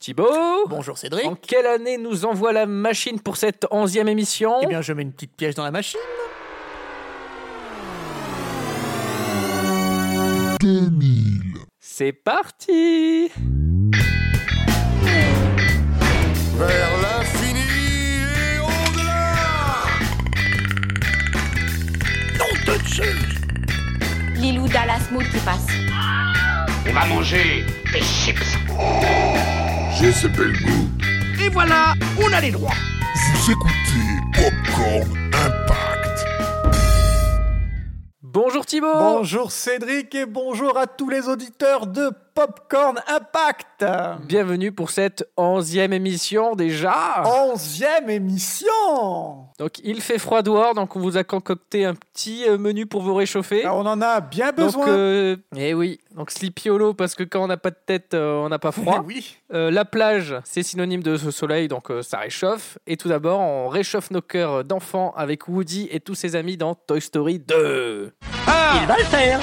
Thibaut Bonjour Cédric. En quelle année nous envoie la machine pour cette onzième émission? Eh bien, je mets une petite pièce dans la machine. 2000. C'est parti Vers l'infini et au-delà Nom de Zeus Lilou Dallas Mood qui passe. On va manger des chips. J'ai ce bel goût. Et voilà, on a les droits. Vous écoutez Popcorn Impact. Bonjour Thibaut Bonjour Cédric et bonjour à tous les auditeurs de Popcorn Impact. Bienvenue pour cette onzième émission déjà Onzième émission. Donc il fait froid dehors, donc on vous a concocté un petit euh, menu pour vous réchauffer. Ah, on en a bien donc, besoin. euh, eh oui, donc Sleepy Hollow parce que quand on n'a pas de tête, euh, on n'a pas froid. oui. Euh, la plage, c'est synonyme de ce soleil, donc euh, ça réchauffe. Et tout d'abord, on réchauffe nos cœurs d'enfants avec Woody et tous ses amis dans Toy Story 2. Il va le faire.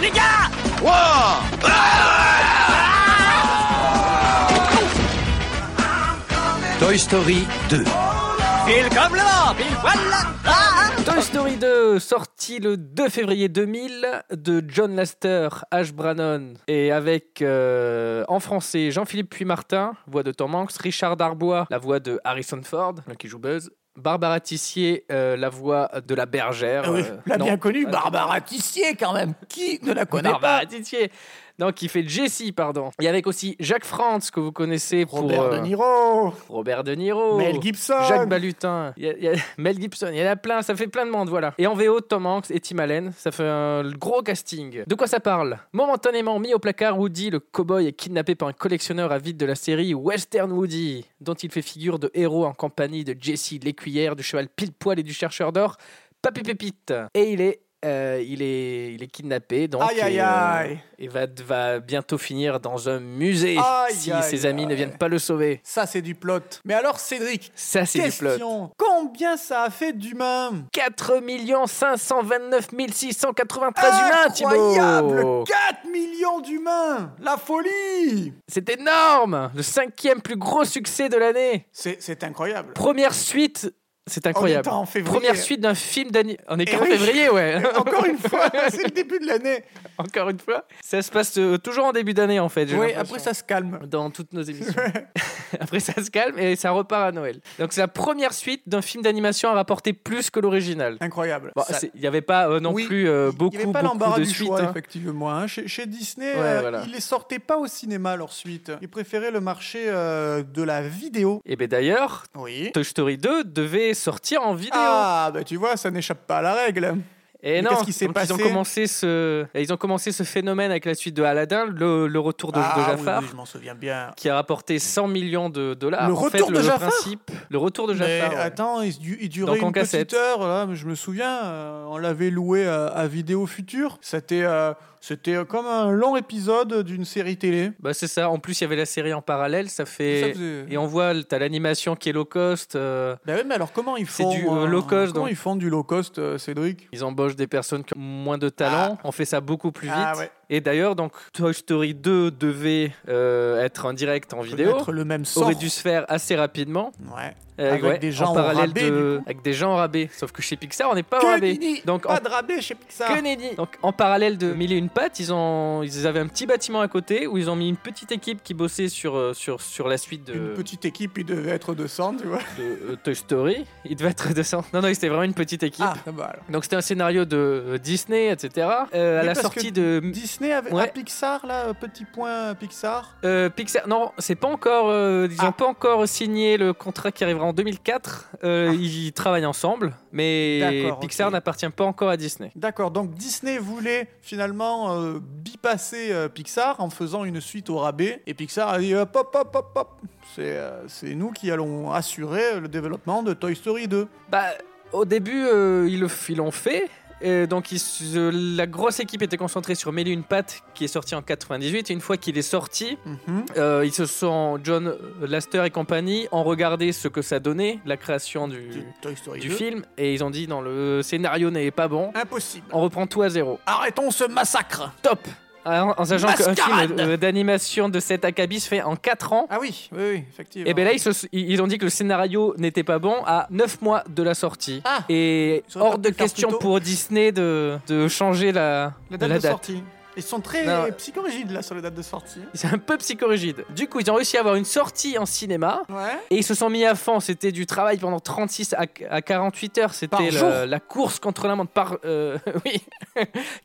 Les gars Toy Story 2. Pile comme là, pile voilà. Ah Toy Story 2, sorti le 2 février 2000 de John Lasseter, Ash Brannon et avec euh, en français Jean-Philippe Puy-Martin, voix de Tom Hanks, Richard Darbois, la voix de Harrison Ford, qui joue Buzz, Barbara Tissier, euh, la voix de la bergère. Ah oui, euh, la non, bien connue Barbara Tissier quand même. Qui ne la connaît Barbara pas Tissier. Non, qui fait Jessie, pardon. Et avec aussi Jacques Frantz, que vous connaissez pour Robert euh, De Niro. Robert De Niro. Mel Gibson. Jacques Balutin, il y a- il y a Mel Gibson, il y en a plein, ça fait plein de monde, voilà. Et en VO, Tom Hanks et Tim Allen, ça fait un gros casting. De quoi ça parle? Momentanément mis au placard, Woody, le cowboy, est kidnappé par un collectionneur avide de la série Western Woody, dont il fait figure de héros en compagnie de Jessie, l'écuyère, du cheval pile-poil et du chercheur d'or, Papy Pépite. Et il est... euh, il, est, il est kidnappé, donc Aïe, aïe, et, euh, aïe. et va, va bientôt finir dans un musée si ses amis ne viennent pas le sauver. Ça, c'est du plot. Mais alors, Cédric, Ça, c'est du plot. Combien ça a fait d'humains 4 529 693 humains, Incroyable Thibaut 4 millions d'humains La folie C'est énorme Le cinquième plus gros succès de l'année c'est incroyable. Première suite, c'est incroyable. En février. Première suite d'un film d'animation. On est Eh qu'en oui. février, ouais. Encore une fois, c'est le début de l'année. Encore une fois. Ça se passe euh, toujours en début d'année, en fait. Oui, après ça se calme. Dans toutes nos émissions. après, ça se calme et ça repart à Noël. Donc, c'est la première suite d'un film d'animation à rapporter plus que l'original. Incroyable. Bon, Ça- c'est- Il n'y avait pas euh, non Oui, plus euh, beaucoup, n'y avait pas beaucoup l'embarras de du suites. choix, hein. effectivement. hein. Chez, chez Disney, Ouais, euh, voilà. ils les sortaient pas au cinéma, leurs suites. Ils préféraient le marché euh, de la vidéo. Et bien d'ailleurs, Oui. Toy Story 2 devait sortir en vidéo. Ah, bah tu vois, ça n'échappe pas à la règle. Et Mais non, qu'est-ce qui s'est donc ils ont passé commencé ce, ils ont commencé ce phénomène avec la suite de Aladdin, le, le retour de, ah, oui, Jafar, oui, je m'en souviens bien. qui a rapporté 100 millions de dollars. Le en fait, retour de le Jafar principe, le retour de Mais Jafar. ouais. attends, il, il durait Donc en une cassette. petite heure, là, mais je me souviens, euh, on l'avait loué à, à Vidéo Future. C'était euh, c'était comme un long épisode d'une série télé. Bah c'est ça. En plus, il y avait la série en parallèle, ça fait. Ça faisait- Et on voit, t'as l'animation qui est low cost. euh, Bah oui, mais alors comment ils C'est font du, euh, low cost, Comment donc. ils font du low cost, euh, Cédric? Ils embauchent des personnes qui ont moins de talent. On fait ça beaucoup plus vite. Ah ouais. Et d'ailleurs, donc Toy Story 2 devait euh, être en direct en vidéo. Le même sort. Aurait dû se faire assez rapidement. Ouais. Euh, Avec des gens en parallèle rabais, de... avec des gens en rabais. Sauf que chez Pixar, on n'est pas au Que rabais. Donc pas en de rabais chez Pixar. que nenni. Donc en parallèle de Mille et une pattes, ils ont ils avaient un petit bâtiment à côté où ils ont mis une petite équipe qui bossait sur euh, sur sur la suite de, Une petite équipe, il devait être 200, tu vois. de, euh, Toy Story. Il devait être 200. Non non, c'était vraiment une petite équipe. Ah, bah alors. Donc c'était un scénario de Disney, etc. Euh, à la sortie de Disney Ouais. à Pixar, là, petit point Pixar? Euh, Pixar, non, c'est pas encore. euh, ils Ah. ont pas encore signé le contrat qui arrivera en 2004. Euh, Ah. Ils travaillent ensemble, mais Pixar n'appartient pas encore à Disney. D'accord, donc Disney voulait finalement euh, bypasser Pixar en faisant une suite au rabais. Et Pixar a dit hop, hop, hop, hop, hop. C'est nous qui allons assurer le développement de Toy Story 2. Bah, au début, ils le- ils l'ont fait. Et donc, ils se- euh, la grosse équipe était concentrée sur et une pattes, qui est sorti en 98. Et une fois qu'il est sorti, Mhm. euh, ils se sont, John Laster et compagnie, ont regardé ce que ça donnait, la création du, Du Toy Story du 2. film. Et ils ont dit, non, le scénario n'est pas bon. Impossible. On reprend tout à zéro. Arrêtons ce massacre. Top En, en sachant qu'un film euh, d'animation de cet acabit se fait en 4 ans. Ah oui, oui, oui, effectivement. Et bien là, ils, se- ils ont dit que le scénario n'était pas bon à 9 mois de la sortie. Ah. Et hors de question pour Disney de, de changer la, la date la de sortie. Ils sont très Non. psychorigides là sur les dates de sortie. C'est un peu psychorigide. Du coup, ils ont réussi à avoir une sortie en cinéma. Ouais. Et ils se sont mis à fond. C'était du travail pendant 36 à, à 48 heures. C'était la course contre la montre par. euh, oui,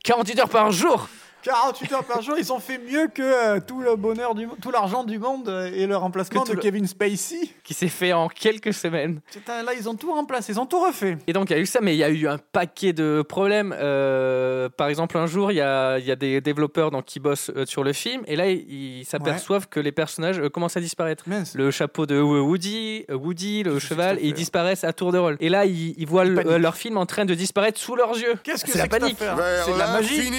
48 heures par jour. 48 heures par jour, ils ont fait mieux que euh, tout le bonheur du tout l'argent du monde euh, et le remplacement de le- Kevin Spacey. Qui s'est fait en quelques semaines. Putain, là, ils ont tout remplacé, ils ont tout refait. Et donc il y a eu ça, mais il y a eu un paquet de problèmes. Euh, par exemple, un jour, il y a, il y a des développeurs donc, qui bossent euh, sur le film, et là, ils s'aperçoivent que les personnages euh, commencent à disparaître. Mince. Le chapeau de Woody, Woody le Qu'est-ce que cheval, et ils disparaissent à tour de rôle. Et là, ils, ils voient le- euh, leur film en train de disparaître sous leurs yeux. Qu'est-ce que c'est la panique C'est de la magie.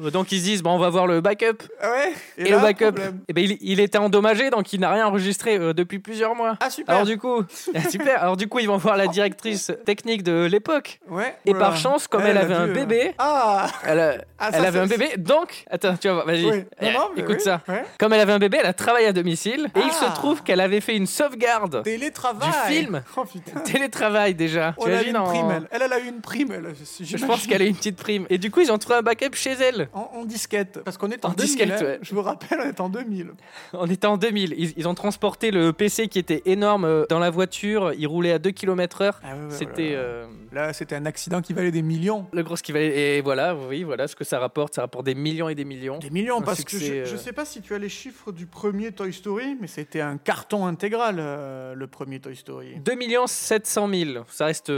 Donc ils se disent, bon, on va voir le backup. Ouais Et, là, le backup, eh ben, il, il était endommagé, donc il n'a rien enregistré euh, depuis plusieurs mois. Ah super. Alors du coup, ah, super. Alors du coup, ils vont voir la directrice technique de l'époque. ouais. Et Oula. par chance, comme elle, avait un euh, bébé, Ah. elle, a- Ah, ça, elle avait un bébé. Donc, attends, tu vas voir, vas-y. Oui. Eh, écoute oui, ça. ouais. Comme elle avait un bébé, elle a travaillé à domicile et il se Ah. trouve qu'elle avait fait une sauvegarde. Télétravail. Du film. Oh putain. Télétravail déjà. Oh, Tu a imagines une en- prime, elle. Elle, elle a eu une prime, elle. Je pense qu'elle a eu une petite prime. Et du coup, ils ont trouvé un backup chez elle. En, en disquette. Parce qu'on est en, En 2000, disquette, hein. ouais. Je vous rappelle, on est en 2000. On était en 2000. Ils, ils ont transporté le PC qui était énorme euh, dans la voiture. Il roulait à 2 km/h. Ah ouais, ouais, C'était voilà. euh, Là, c'était un accident qui valait des millions. le gros ce qui valait. Et voilà, oui, voilà ce que ça rapporte. Ça rapporte des millions et des millions. Des millions, Un parce que succès, je, je euh. sais pas si tu as les chiffres du premier Toy Story, mais c'était un carton intégral, euh, le premier Toy Story. 2 700 000. Ça reste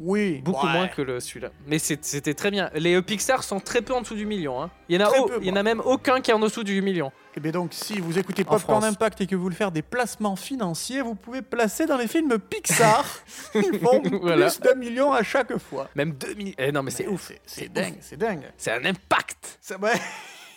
Oui. beaucoup moins que celui-là. Mais c'était très bien. Les Pixar sont très peu en dessous du million. Hein. Il y en a, Très au- peu, il y en a même aucun qui est en dessous du million. Et bien donc, si vous écoutez En Popcorn. Impact et que vous voulez faire des placements financiers, vous pouvez placer dans les films Pixar. Ils font Voilà. plus d'un million à chaque fois. Même 2000. Eh non, mais c'est ouf. C'est dingue, c'est dingue. C'est un impact. C'est- ouais.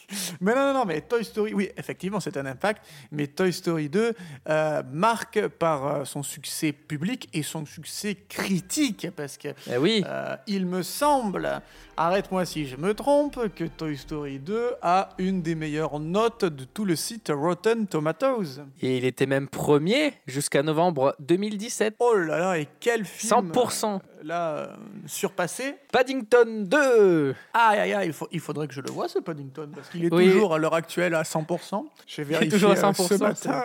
Mais non, non, non, mais Toy Story, oui, effectivement, c'est un impact, mais Toy Story 2 euh, marque par euh, son succès public et son succès critique, parce que Eh oui. euh, il me semble, arrête-moi si je me trompe, que Toy Story 2 a une des meilleures notes de tout le site Rotten Tomatoes. Et il était même premier jusqu'à novembre 2017. Oh là là, et quel film 100%. Euh, Là, euh, surpassé. Paddington 2. Aïe, aïe, aïe, il, faut, il faudrait que je le voie, ce Paddington, parce qu'il est Oui. toujours à l'heure actuelle à 100%. J'ai vérifié toujours à euh, 100%, ce matin.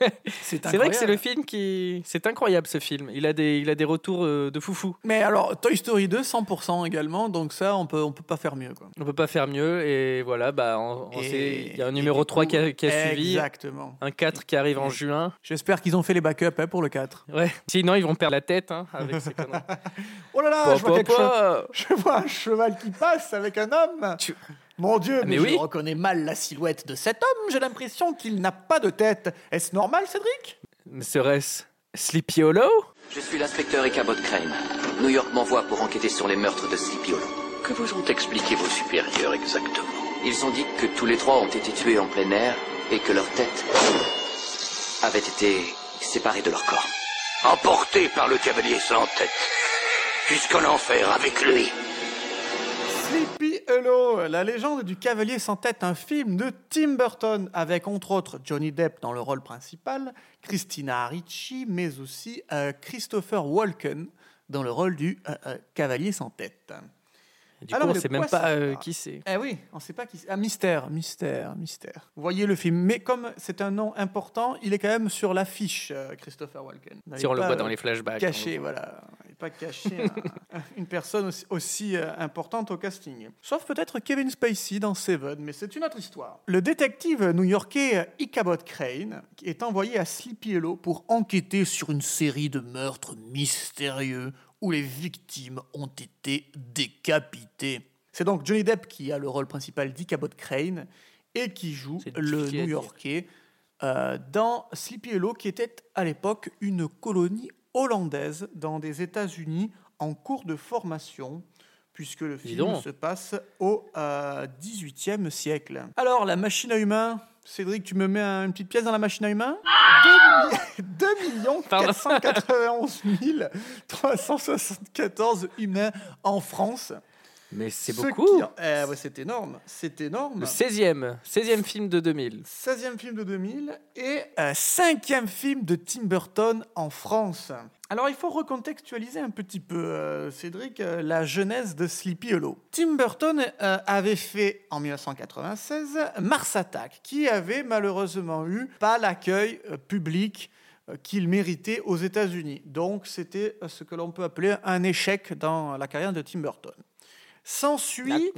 c'est vrai que c'est le film qui. C'est incroyable ce film. Il a des, il a des retours euh, de foufou. Mais alors, Toy Story 2, 100% également, donc ça, on peut, on peut pas faire mieux. Quoi. On peut pas faire mieux. Et voilà, bah, il y a un numéro du 3 coup, qui a, qui a suivi. Exactement. Un 4 qui arrive en juin. J'espère qu'ils ont fait les backups hein, pour le 4. Ouais. Sinon, ils vont perdre la tête hein, avec ces conneries. Oh là là, je, vois je vois un cheval qui passe avec un homme. Tu- Mon Dieu, mais, mais je reconnais mal la silhouette de cet homme. J'ai l'impression qu'il n'a pas de tête. Est-ce normal, Cédric? Mais Serait-ce Sleepy Hollow? Je suis l'inspecteur Ichabod Crane. New York m'envoie pour enquêter sur les meurtres de Sleepy Hollow. Que vous ont expliqué vos supérieurs exactement? Ils ont dit que tous les trois ont été tués en plein air et que leurs têtes avaient été séparées de leur corps. Emporté par le cavalier sans tête. Jusqu'en enfer avec lui. Sleepy Hollow, la légende du cavalier sans tête, un film de Tim Burton avec entre autres Johnny Depp dans le rôle principal, Christina Ricci, mais aussi euh, Christopher Walken dans le rôle du euh, euh, cavalier sans tête. Du Alors, coup, on de sait même pas euh, qui c'est. Eh oui, on ne sait pas qui c'est. Ah, mystère, mystère, mystère. Vous voyez le film, mais comme c'est un nom important, il est quand même sur l'affiche, euh, Christopher Walken. Si on le voit euh, dans les flashbacks. caché, voilà. Il n'est pas caché un- une personne aussi, aussi, euh, importante au casting. Sauf peut-être Kevin Spacey dans Seven, mais c'est une autre histoire. Le détective new-yorkais Ichabod Crane est envoyé à Sleepy Hollow pour enquêter sur une série de meurtres mystérieux où les victimes ont été décapitées. C'est donc Johnny Depp qui a le rôle principal d'Ichabod Crane et qui joue le dire. New-Yorkais euh, dans Sleepy Hollow, qui était à l'époque une colonie hollandaise dans des États-Unis en cours de formation, puisque le film se passe au euh, XVIIIe siècle. Alors, la machine à humains, Cédric, tu me mets un- une petite pièce dans la machine à humains? 2 millions Pardon. 491 374 humains en France. Mais c'est Ce beaucoup. qui- Eh ouais, c'est énorme. C'est énorme. Le 16e, 16e film de 2000. 16e film de 2000 et euh, 5e film de Tim Burton en France. Alors il faut recontextualiser un petit peu, euh, Cédric, euh, la genèse de Sleepy Hollow. Tim Burton euh, avait fait en 1996 Mars Attack, qui avait malheureusement eu pas l'accueil public qu'il méritait aux États-Unis. Donc c'était ce que l'on peut appeler un échec dans la carrière de Tim Burton. S'ensuit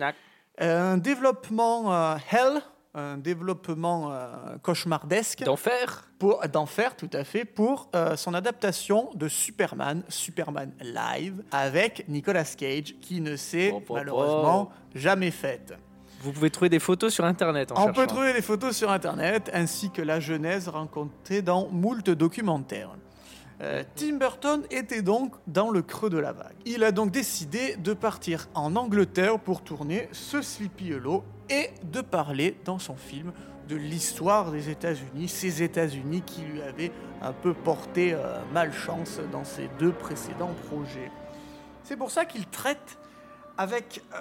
un développement hell, un développement euh, cauchemardesque D'enfer. pour d'enfer tout à fait pour euh, son adaptation de Superman, Superman Live avec Nicolas Cage qui ne s'est Oh, oh, malheureusement jamais faite. Vous pouvez trouver des photos sur internet en On peut trouver des photos sur internet ainsi que la genèse rencontrée dans moult documentaires. Euh, Tim Burton était donc dans le creux de la vague. Il a donc décidé de partir en Angleterre pour tourner ce Sleepy Hollow et de parler dans son film de l'histoire des États-Unis, ces États-Unis qui lui avaient un peu porté euh, malchance dans ses deux précédents projets. C'est pour ça qu'il traite avec euh,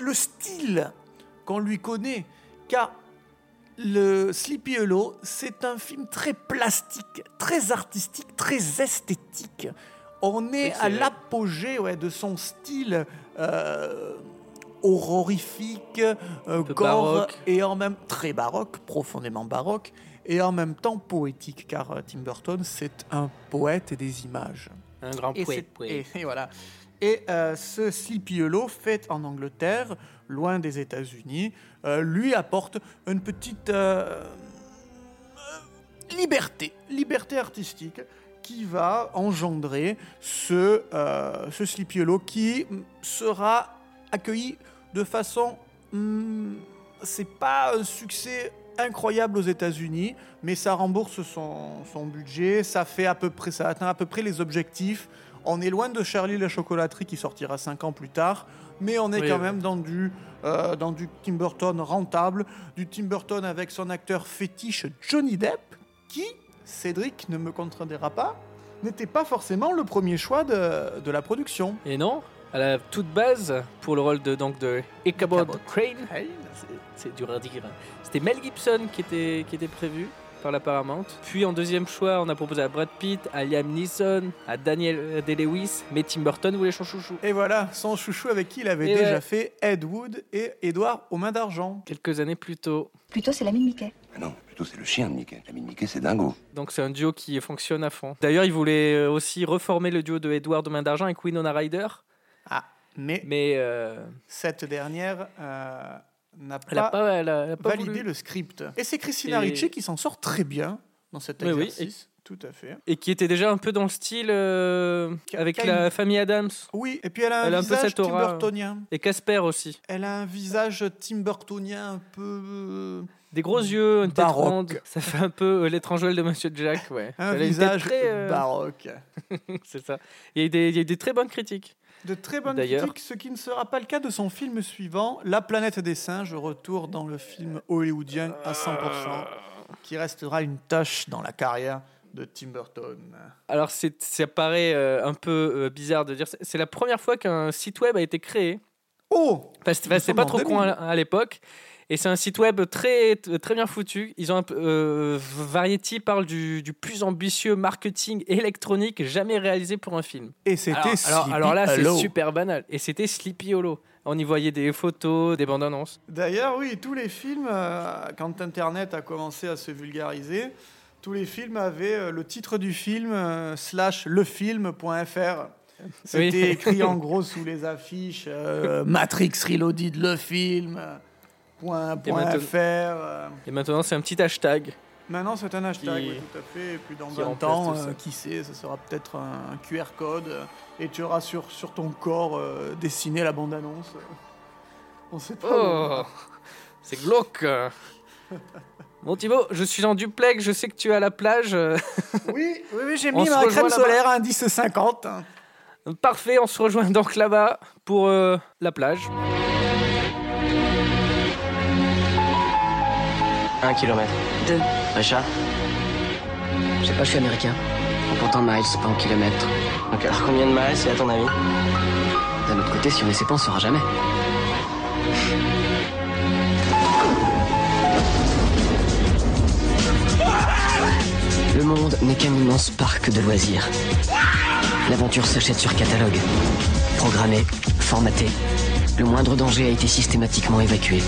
le style qu'on lui connaît, car le Sleepy Hollow, c'est un film très plastique, très artistique, très esthétique. On est à l'apogée ouais, de son style euh, horrorifique, euh, gore, baroque. et en même très baroque, profondément baroque, et en même temps poétique, car euh, Tim Burton, c'est un poète des images. Un grand Et, poète. et- et voilà. Et euh, ce Sleepy Hollow, fait en Angleterre, loin des États-Unis, euh, lui apporte une petite euh, euh, liberté, liberté artistique qui va engendrer ce, euh, ce Sleepy Hollow qui sera accueilli de façon... hmm, c'est pas un succès incroyable aux États-Unis, mais ça rembourse son, son budget, ça fait à peu près, ça atteint à peu près les objectifs. On est loin de Charlie la chocolaterie qui sortira cinq ans plus tard, mais on est Oui, quand oui. même dans du, euh, dans du Tim Burton rentable, du Tim Burton avec son acteur fétiche Johnny Depp, qui, Cédric ne me contredira pas, n'était pas forcément le premier choix de, de la production. Et non, à la toute base, pour le rôle de, donc, de Ichabod Ichabod. Crane, c'est- c'est dur à dire, c'était Mel Gibson qui était, qui était prévu par la Paramount. Puis en deuxième choix, on a proposé à Brad Pitt, à Liam Neeson, à Daniel Day-Lewis, mais Tim Burton voulait son chouchou. Et voilà, son chouchou avec qui il avait Et déjà ouais. fait Ed Wood et Edouard aux mains d'argent. Quelques années plus tôt. Plutôt, c'est l'ami de Mickey. Ah non, plutôt c'est le chien de Mickey. L'ami de Mickey, c'est dingo. Donc c'est un duo qui fonctionne à fond. D'ailleurs, il voulait euh, aussi reformer le duo de Edward de Main d'Argent avec Winona Ryder, Ah, mais mais euh, cette dernière euh, n'a pas, pas, elle a- elle a pas validé voulu. le script. Et c'est Christina Et- Ricci qui s'en sort très bien dans cet Oui, oui, exercice. Tout à fait. Et qui était déjà un peu dans le style euh, avec la famille Adams Oui, et puis elle a un Elle a un peu visage et Casper aussi. Elle a un visage Tim Burtonien un peu... Des gros yeux, une tête Baroque. ronde. Ça fait un peu euh, l'étrange de Monsieur Jack, ouais. Un Elle tête visage très, euh, baroque. C'est ça. Il y, a eu des, il y a eu des très bonnes critiques. De très bonnes critiques, ce qui ne sera pas le cas de son film suivant, La planète des singes, retour dans le film hollywoodien à 100%, qui restera une tâche dans la carrière de Tim Burton. Alors, ça paraît euh, un peu euh, bizarre de dire. C'est la première fois qu'un site web a été créé. Oh Nous enfin, c'est pas trop 2000. con à, à l'époque. Et c'est un site web très, très bien foutu. Ils ont un euh, Variety parle du, du plus ambitieux marketing électronique jamais réalisé pour un film. Et c'était Alors, alors, alors là, c'est super banal. Et c'était Sleepy Hollow. On y voyait des photos, des bandes annonces. D'ailleurs, oui, tous les films, euh, quand Internet a commencé à se vulgariser, tous les films avaient euh, le titre du film euh, slash lefilm.fr. C'était Oui. écrit en gros sous les affiches euh, Matrix Reloaded, le film. Point, Et maintenant- .fr. euh. Et maintenant, c'est un petit hashtag. Maintenant, c'est un hashtag, Qui- oui, tout à fait. Et puis dans qui 20 remplace ans, tout ça. euh, qui sait, ce sera peut-être un, QR code. euh, et tu auras sur, sur ton corps euh, dessiné la bande-annonce. On sait pas. Oh, c'est glauque. Bon Thibaut, je suis en duplex, je sais que tu es à la plage. Oui, oui, oui j'ai mis ma crème solaire à indice 50. hein. Parfait, on se rejoint donc là-bas pour euh, la plage. Un kilomètre. Deux. Richard Je sais pas, je suis américain. Pourtant miles, pas en kilomètres. Donc alors combien de miles c'est à ton avis d'un autre côté, si on essaie pas, on saura jamais. Le monde n'est qu'un immense parc de loisirs. L'aventure s'achète sur catalogue. Programmée, formatée. Le moindre danger a été systématiquement évacué.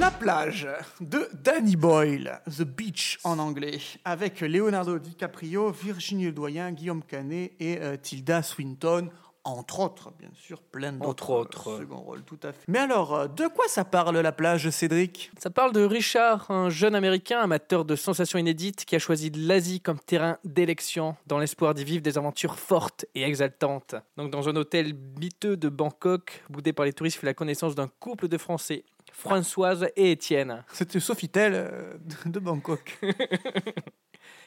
La plage de Danny Boyle, The Beach en anglais, avec Leonardo DiCaprio, Virginie Ledoyen, Guillaume Canet et euh, Tilda Swinton, entre autres, bien sûr, plein d'autres Entre autres. euh, second rôles, tout à fait. Mais alors, euh, de quoi ça parle la plage, Cédric? Ça parle de Richard, un jeune américain amateur de sensations inédites qui a choisi l'Asie comme terrain d'élection dans l'espoir d'y vivre des aventures fortes et exaltantes. Donc dans un hôtel miteux de Bangkok, boudé par les touristes, fait la connaissance d'un couple de Français, Françoise et Étienne. C'était Sofitel euh, de Bangkok.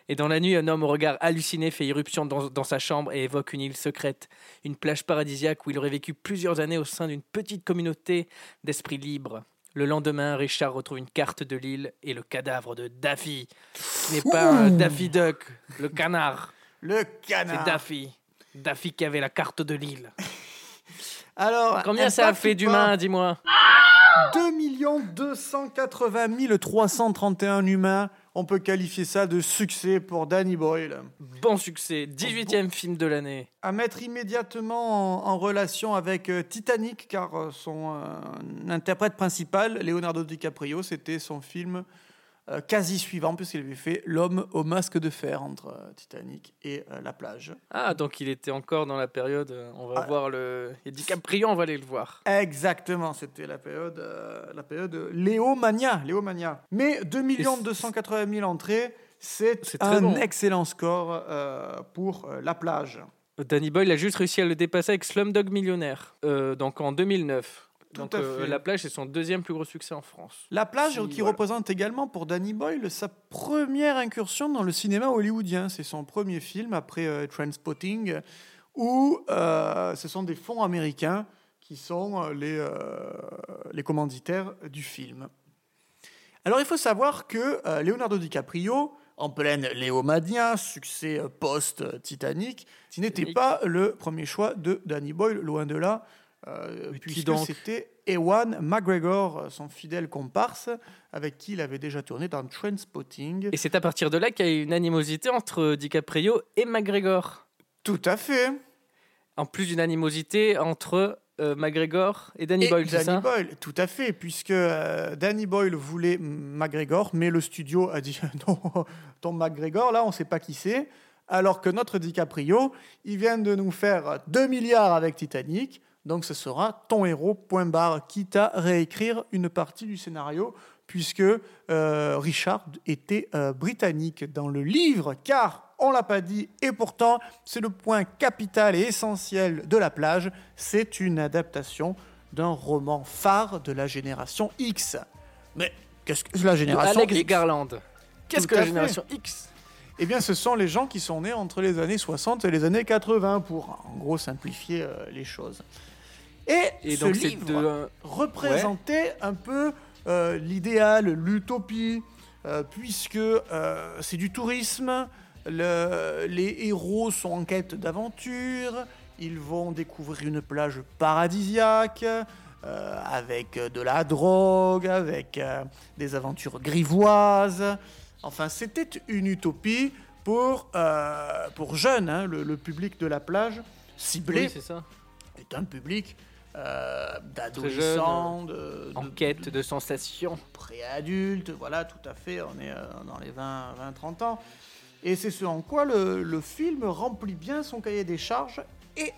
Et dans la nuit, un homme au regard halluciné fait irruption dans, dans sa chambre et évoque une île secrète, une plage paradisiaque où il aurait vécu plusieurs années au sein d'une petite communauté d'esprits libres. Le lendemain, Richard retrouve une carte de l'île et le cadavre de Daffy, qui n'est pas un Daffy Duck, le canard, Le c'est canard. Daffy. Daffy qui avait la carte de l'île. Alors, Combien ça a fait d'humains, dis-moi? 2 280 331 humains. On peut qualifier ça de succès pour Danny Boyle. Bon succès, 18e film de l'année. À mettre immédiatement en, en relation avec euh, Titanic, car euh, son euh, interprète principal, Leonardo DiCaprio, c'était son film euh, quasi suivant, puisqu'il avait fait L'homme au masque de fer entre euh, Titanic et euh, la plage. Ah, donc il était encore dans la période, on va Ah. voir le... A DiCaprio, on va aller le voir. Exactement, c'était la période, la période Léomania, Léomania. Mais 2 280 000 entrées, c'est un bon. excellent score pour la plage. Danny Boyle a juste réussi à le dépasser avec Slumdog Millionnaire, euh, donc en 2009. Tout donc à euh, fait. La plage, c'est son deuxième plus gros succès en France. La plage Si, qui voilà. représente également pour Danny Boyle sa première incursion dans le cinéma hollywoodien. C'est son premier film après euh, Trainspotting, où euh, ce sont des fonds américains qui sont les, euh, les commanditaires du film. Alors il faut savoir que euh, Leonardo DiCaprio, en pleine Léomania, succès post-Titanic, ce n'était pas le premier choix de Danny Boyle, loin de là, euh, puisque donc c'était Ewan McGregor, son fidèle comparse, avec qui il avait déjà tourné dans Trainspotting. Et c'est à partir de là qu'il y a eu une animosité entre DiCaprio et McGregor. Tout à fait. En plus d'une animosité entre euh, McGregor et Danny Et Boyle, Danny ça? Boyle, tout à fait, puisque euh, Danny Boyle voulait McGregor, mais le studio a dit non, ton McGregor, là, on ne sait pas qui c'est. Alors que notre DiCaprio, il vient de nous faire 2 milliards avec Titanic, donc ce sera ton héros, point barre, quitte à réécrire une partie du scénario, puisque euh, Richard était euh, britannique dans le livre, car on l'a pas dit, et pourtant c'est le point capital et essentiel de la plage, c'est une adaptation d'un roman phare de la génération X. Mais qu'est-ce que la génération Alex X? Garland. Qu'est-ce que la génération X Eh bien, ce sont les gens qui sont nés entre les années 60 et les années 80, pour en gros simplifier euh, les choses. Et, Et ce donc livre de... représentait un peu euh, l'idéal, l'utopie, euh, puisque euh, c'est du tourisme, le- les héros sont en quête d'aventure, ils vont découvrir une plage paradisiaque, avec de la drogue, avec des aventures grivoises. Enfin, c'était une utopie pour, pour jeunes, hein, le, le public de la plage ciblé Oui, c'est ça. est un public euh, d'adolescents, de, de- quête de sensations. préadultes, voilà, tout à fait, on est euh, dans les 20-30 ans. Et c'est ce en quoi le, le film remplit bien son cahier des charges. Et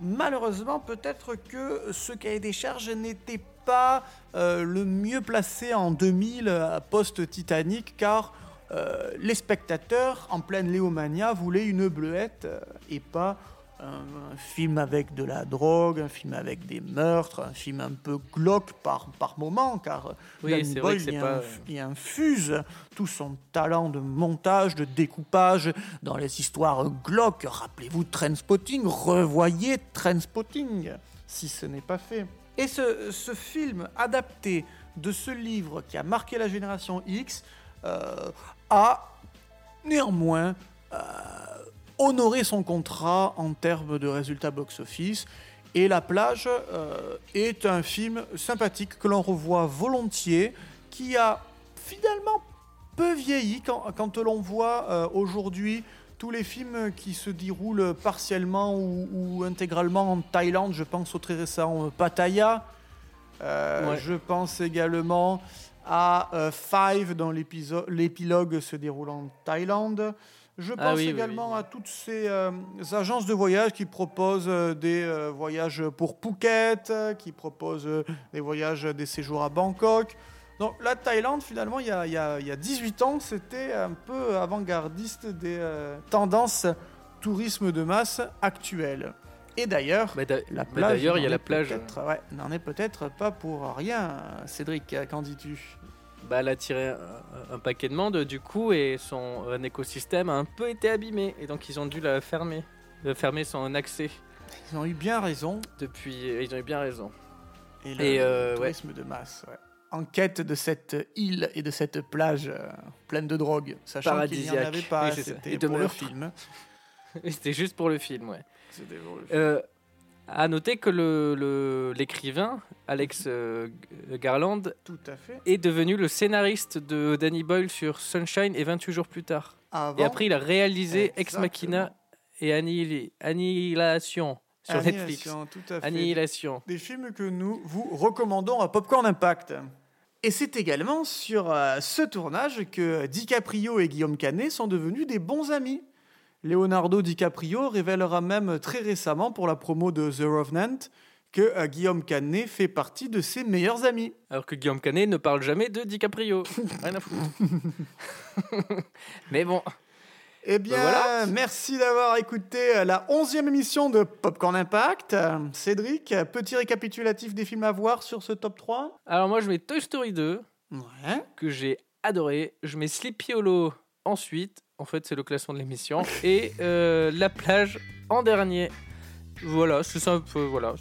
malheureusement, peut-être que ce cahier des charges n'était pas euh, le mieux placé en 2000 euh, post-Titanic, car euh, les spectateurs, en pleine Léomania, voulaient une bleuette et pas un, film avec de la drogue, un film avec des meurtres, un film un peu glauque par, par moment, car euh, Oui, Boyle y, pas- y infuse tout son talent de montage, de découpage dans les histoires glauques. Rappelez-vous Trainspotting, revoyez Trainspotting, si ce n'est pas fait. Et ce, ce film adapté de ce livre qui a marqué la génération X euh, a néanmoins euh, honoré son contrat en termes de résultats box-office Et La plage euh, est un film sympathique que l'on revoit volontiers, qui a finalement peu vieilli quand, quand l'on voit euh, aujourd'hui tous les films qui se déroulent partiellement ou, ou intégralement en Thaïlande. Je pense au très récent euh, Pattaya. Euh, Ouais. Je pense également à Five, dont l'épilogue se déroule en Thaïlande. Je pense Ah oui, oui, également oui. à toutes ces euh, agences de voyage qui proposent euh, des euh, voyages pour Phuket, qui proposent des voyages, des séjours à Bangkok. Donc la Thaïlande, finalement, il y a, il y a- il y a 18 ans, c'était un peu avant-gardiste des tendances tourisme de masse actuelles. Et d'ailleurs, d'a- la plage, D'ailleurs, il y a la plage. ouais, n'en est peut-être pas pour rien, Cédric, qu'en dis-tu? Bah, elle a tiré un, un paquet de monde du coup et son un écosystème a un peu été abîmé et donc ils ont dû la fermer, euh, fermer son accès Ils ont eu bien raison. depuis. Ils ont eu bien raison. Et le, Et, euh, ouais. tourisme de masse, ouais. En quête de cette île et de cette plage euh, pleine de drogue, sachant qu'il n'y en avait pas, Oui, c'était pour le film. C'était juste pour le film, ouais. C'était pour le film. Euh, à noter que le- le- l'écrivain Alex euh, G- Garland Tout à fait. est devenu le scénariste de Danny Boyle sur Sunshine et 28 jours plus tard. Avant, Et après, il a réalisé Ex. Machina et Annihil- Annihilation sur Netflix. Annihilation, Tout à fait. Annihilation. Des films que nous vous recommandons à Popcorn Impact. Et c'est également sur euh, ce tournage que DiCaprio et Guillaume Canet sont devenus des bons amis. Leonardo DiCaprio révélera même très récemment pour la promo de The Revenant que euh, Guillaume Canet fait partie de ses meilleurs amis. Alors que Guillaume Canet ne parle jamais de DiCaprio. Rien à foutre. Mais bon, Eh bien, Ben voilà. merci d'avoir écouté euh, la onzième émission de Popcorn Impact. Cédric, petit récapitulatif des films à voir sur ce top 3 alors moi je mets Toy Story 2, Ouais. que j'ai adoré. Je mets Sleepy Hollow ensuite. En fait, c'est le classement de l'émission. Et euh, La plage en dernier. Voilà, c'est un peu. Voilà.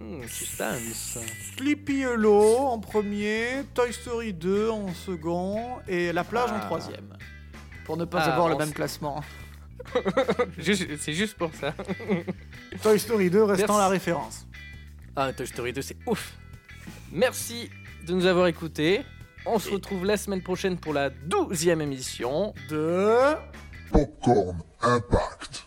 Hmm, suspense. Sleepy Hollow en premier, Toy Story 2 en second et La plage en Ah. troisième. Pour ne pas Ah, avoir le même classement. C'est juste pour ça. Toy Story 2 restant Merci. la référence. Ah, Toy Story 2, c'est ouf. Merci de nous avoir écoutés. On se retrouve la semaine prochaine pour la douzième émission. De... Popcorn Impact.